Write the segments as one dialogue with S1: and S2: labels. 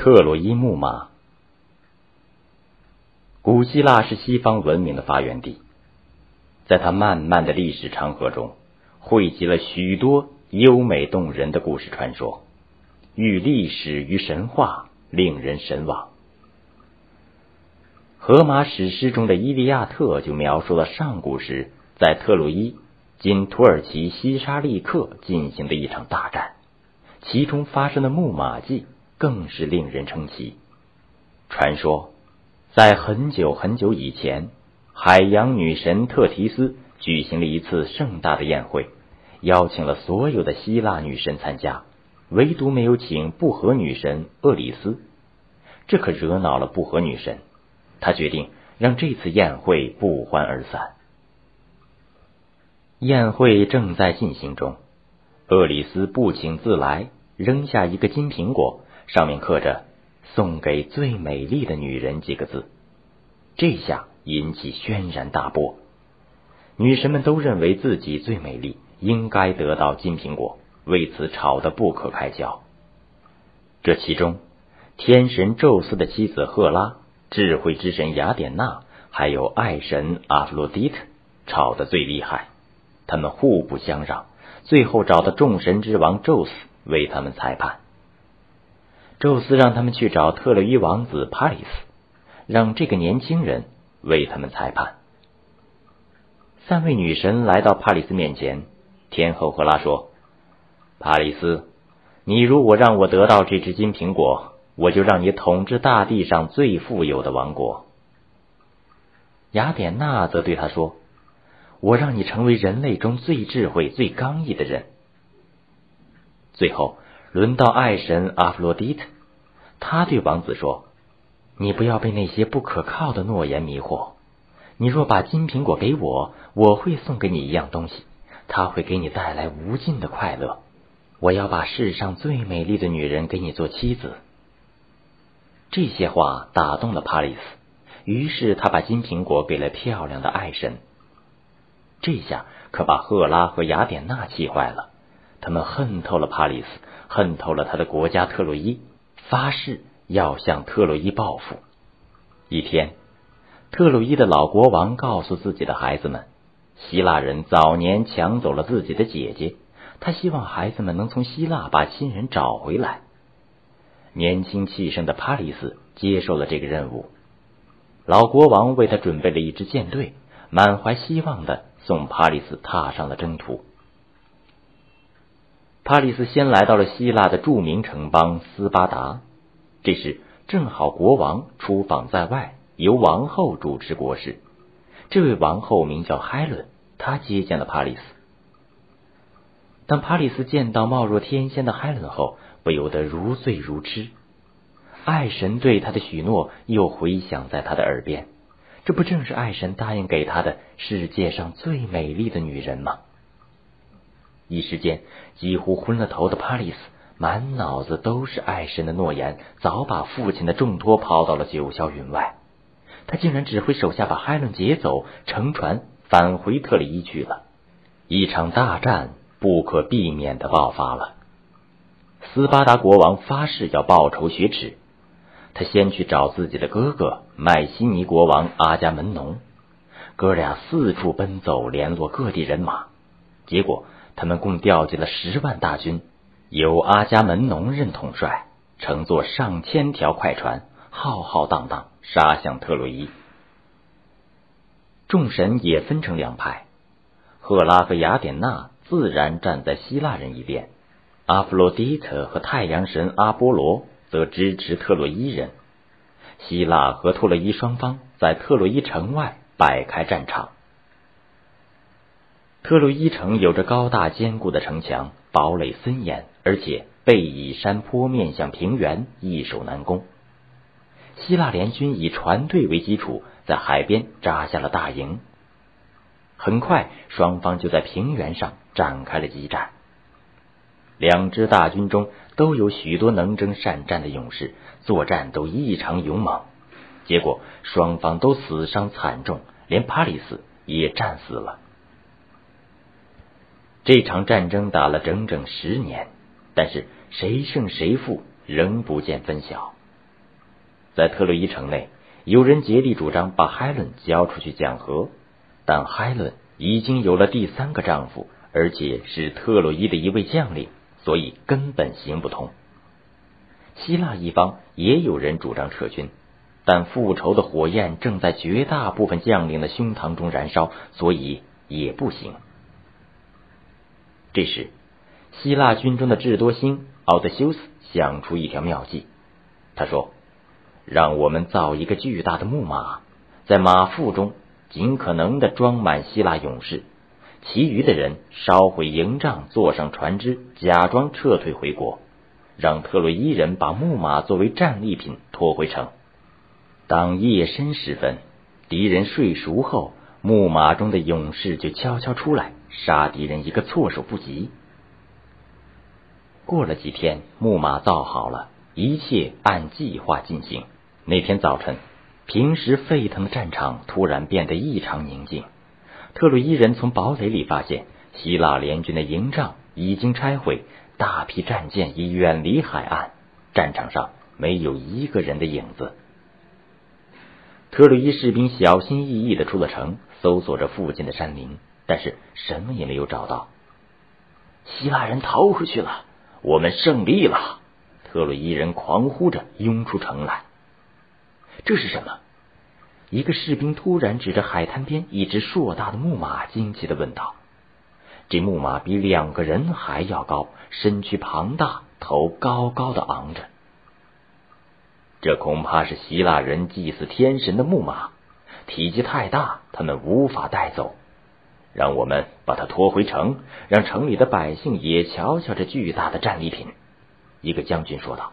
S1: 特洛伊木马。古希腊是西方文明的发源地，在它漫漫的历史长河中，汇集了许多优美动人的故事传说，寓历史与神话，令人神往。荷马史诗中的《伊利亚特》就描述了上古时在特洛伊（今土耳其西沙利克）进行的一场大战，其中发生的木马计更是令人称奇。传说。在很久很久以前，海洋女神特提斯举行了一次盛大的宴会，邀请了所有的希腊女神参加，唯独没有请不和女神厄里斯。这可惹恼了不和女神，她决定让这次宴会不欢而散。宴会正在进行中，厄里斯不请自来，扔下一个金苹果，上面刻着。送给最美丽的女人几个字，这下引起轩然大波。女神们都认为自己最美丽，应该得到金苹果，为此吵得不可开交。这其中，天神宙斯的妻子赫拉、智慧之神雅典娜，还有爱神阿弗洛狄特吵得最厉害。他们互不相让，最后找到众神之王宙斯为他们裁判。宙斯让他们去找特洛伊王子帕里斯，让这个年轻人为他们裁判。三位女神来到帕里斯面前，天后赫拉说：“帕里斯，你如果让我得到这只金苹果，我就让你统治大地上最富有的王国。”雅典娜则对他说：“我让你成为人类中最智慧、最刚毅的人。”最后。轮到爱神阿弗洛狄特，他对王子说：“你不要被那些不可靠的诺言迷惑。你若把金苹果给我，我会送给你一样东西，它会给你带来无尽的快乐。我要把世上最美丽的女人给你做妻子。”这些话打动了帕里斯，于是他把金苹果给了漂亮的爱神。这下可把赫拉和雅典娜气坏了，他们恨透了帕里斯。恨透了他的国家特洛伊，发誓要向特洛伊报复。一天，特洛伊的老国王告诉自己的孩子们，希腊人早年抢走了自己的姐姐，他希望孩子们能从希腊把亲人找回来。年轻气盛的帕里斯接受了这个任务，老国王为他准备了一支舰队，满怀希望的送帕里斯踏上了征途。帕里斯先来到了希腊的著名城邦斯巴达，这时正好国王出访在外，由王后主持国事。这位王后名叫海伦，她接见了帕里斯。当帕里斯见到貌若天仙的海伦后，不由得如醉如痴。爱神对他的许诺又回响在他的耳边，这不正是爱神答应给他的世界上最美丽的女人吗？一时间，几乎昏了头的帕里斯满脑子都是爱神的诺言，早把父亲的重托抛到了九霄云外。他竟然指挥手下把海伦劫走，乘船返回特里伊去了。一场大战不可避免的爆发了。斯巴达国王发誓要报仇雪耻，他先去找自己的哥哥麦西尼国王阿伽门农，哥俩四处奔走，联络各地人马，结果。他们共调集了十万大军，由阿伽门农任统帅，乘坐上千条快船，浩浩荡荡杀向特洛伊。众神也分成两派，赫拉和雅典娜自然站在希腊人一边，阿弗洛狄特和太阳神阿波罗则支持特洛伊人。希腊和特洛伊双方在特洛伊城外摆开战场。特洛伊城有着高大坚固的城墙，堡垒森严，而且背倚山坡，面向平原，易守难攻。希腊联军以船队为基础，在海边扎下了大营。很快，双方就在平原上展开了激战。两支大军中都有许多能征善战的勇士，作战都异常勇猛。结果，双方都死伤惨重，连帕里斯也战死了。这场战争打了整整十年，但是谁胜谁负仍不见分晓。在特洛伊城内，有人竭力主张把海伦交出去讲和，但海伦已经有了第三个丈夫，而且是特洛伊的一位将领，所以根本行不通。希腊一方也有人主张撤军，但复仇的火焰正在绝大部分将领的胸膛中燃烧，所以也不行。这时，希腊军中的智多星奥德修斯想出一条妙计，他说：“让我们造一个巨大的木马，在马腹中尽可能的装满希腊勇士，其余的人烧毁营帐，坐上船只，假装撤退回国。”让特洛伊人把木马作为战利品拖回城。当夜深时分，敌人睡熟后，木马中的勇士就悄悄出来，杀敌人一个措手不及。过了几天，木马造好了，一切按计划进行。那天早晨，平时沸腾的战场突然变得异常宁静。特洛伊人从堡垒里发现，希腊联军的营帐已经拆毁。大批战舰已远离海岸，战场上没有一个人的影子。特洛伊士兵小心翼翼的出了城，搜索着附近的山林，但是什么也没有找到。希腊人逃出去了，我们胜利了！特洛伊人狂呼着拥出城来。这是什么？一个士兵突然指着海滩边一只硕大的木马，惊奇的问道。这木马比两个人还要高，身躯庞大，头高高的昂着。这恐怕是希腊人祭祀天神的木马，体积太大，他们无法带走。让我们把它拖回城，让城里的百姓也瞧瞧这巨大的战利品。一个将军说道。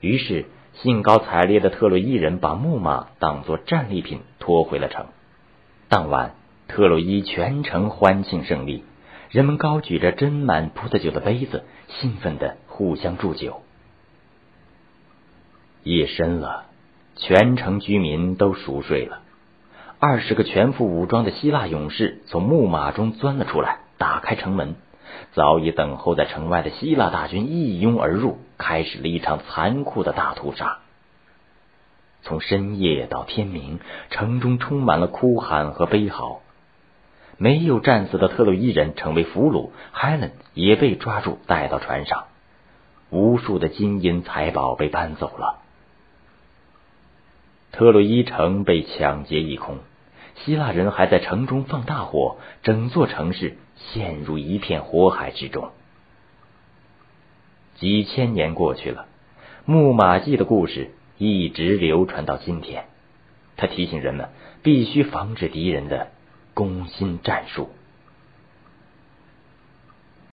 S1: 于是，兴高采烈的特洛伊人把木马当作战利品拖回了城。当晚。特洛伊全城欢庆胜利，人们高举着斟满葡萄酒的杯子，兴奋的互相祝酒。夜深了，全城居民都熟睡了。二十个全副武装的希腊勇士从木马中钻了出来，打开城门。早已等候在城外的希腊大军一拥而入，开始了一场残酷的大屠杀。从深夜到天明，城中充满了哭喊和悲嚎。没有战死的特洛伊人成为俘虏，海伦也被抓住带到船上，无数的金银财宝被搬走了。特洛伊城被抢劫一空，希腊人还在城中放大火，整座城市陷入一片火海之中。几千年过去了，木马计的故事一直流传到今天，他提醒人们必须防止敌人的。攻心战术。